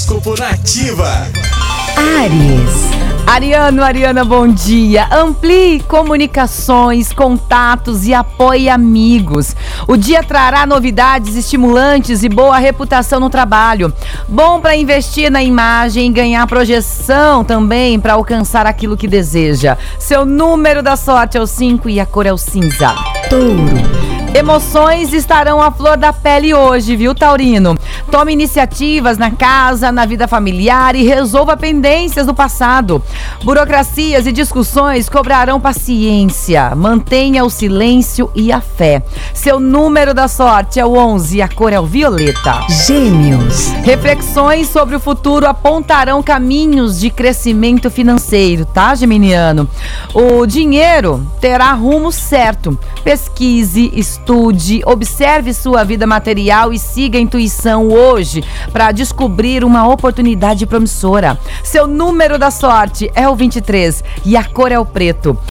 Horóscopo Nativa. Ares. Ariano, Ariana, bom dia. Amplie comunicações, contatos e apoie amigos. O dia trará novidades estimulantes e boa reputação no trabalho. Bom para investir na imagem e ganhar projeção também para alcançar aquilo que deseja. Seu número da sorte é o 5 e a cor é o cinza. Touro. Emoções estarão à flor da pele hoje, viu, Taurino? Tome iniciativas na casa, na vida familiar e resolva pendências do passado. Burocracias e discussões cobrarão paciência. Mantenha o silêncio e a fé. Seu número da sorte é o 11 e a cor é o violeta. Gêmeos. Reflexões sobre o futuro apontarão caminhos de crescimento financeiro, tá, Geminiano? O dinheiro terá rumo certo. Pesquise, estude, observe sua vida material e siga a intuição hoje para descobrir uma oportunidade promissora. Seu número da sorte é o 23 e a cor é o preto.